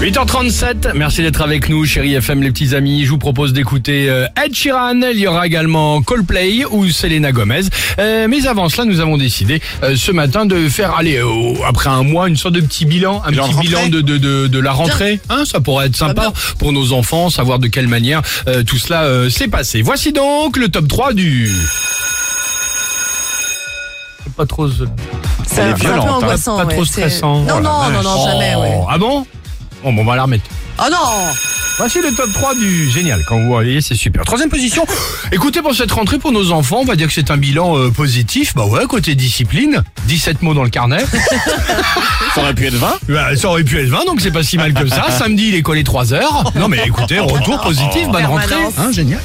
8h37, merci d'être avec nous, chérie FM, les petits amis. Je vous propose d'écouter euh, Ed Sheeran. Il y aura également Coldplay ou Selena Gomez. Euh, mais avant cela, nous avons décidé euh, ce matin de faire, allez, euh, après un mois, une sorte de petit bilan, un petit bilan de, de, de, de la rentrée. Hein, ça pourrait être sympa pour nos enfants, savoir de quelle manière tout cela s'est passé. Voici donc le top 3 du... C'est Pas trop... C'est peu hein. angoissant. pas ouais, trop stressant. Non, Oh non, non, non, vache. jamais, ouais. Oh, Ah bon? Bon, bon, on va la remettre. Oh non Voici le top 3 du génial. Quand vous voyez, c'est super. Troisième position. Écoutez, pour cette rentrée, pour nos enfants, on va dire que c'est un bilan euh, positif. Bah ouais, côté discipline, 17 mots dans le carnet. Ça aurait pu être 20 Bah, ça aurait pu être 20, donc c'est pas si mal que ça. Samedi, il est collé 3 heures. Non mais écoutez, retour positif, bonne rentrée. Hein, génial.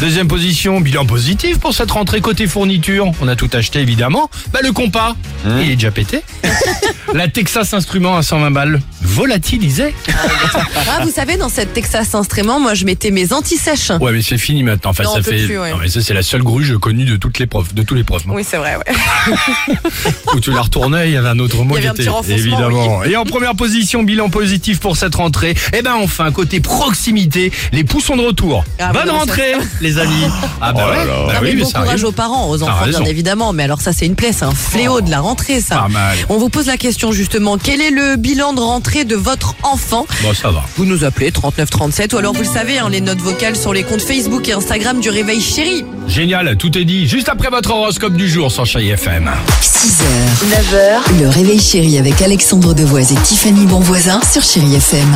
Deuxième position, bilan positif pour cette rentrée côté fourniture. On a tout acheté évidemment. Bah le compas, il est déjà pété. La Texas Instrument à 120 balles, volatilisé. Ah, vous savez, dans cette Texas Instrument, moi, je mettais mes anti-sèches. Ouais, mais c'est fini maintenant. Enfin, Non, ça on peut fait. plus, ouais. Non, mais ça, c'est la seule gruge connue de toutes les profs, de tous les profs. Oui, c'est vrai, ouais. Où tu la retournais, il y avait un autre mot qui était. évidemment. Et en première position, bilan positif pour cette rentrée. Et ben enfin, côté proximité, les poussons de retour. Ah, Bonne bah non, rentrée, les amis. Ah bah Oh là ouais. là. bah non, oui, mais mais bon ça courage arrive. aux parents, aux enfants, bien évidemment. Mais alors, ça, c'est une plaie, c'est un fléau de la rentrée, ça. Pas mal. On vous pose la question, justement. Quel est le bilan de rentrée de votre enfant? Bon, ça va. Vous nous appelez 3937 ou alors vous le savez, hein, les notes vocales sur les comptes Facebook et Instagram du Réveil Chéri. Génial, tout est dit. Juste après votre horoscope du jour sur Chérie FM. 6h, 9h, le réveil chéri avec Alexandre Devoise et Tiffany Bonvoisin sur Chéri FM.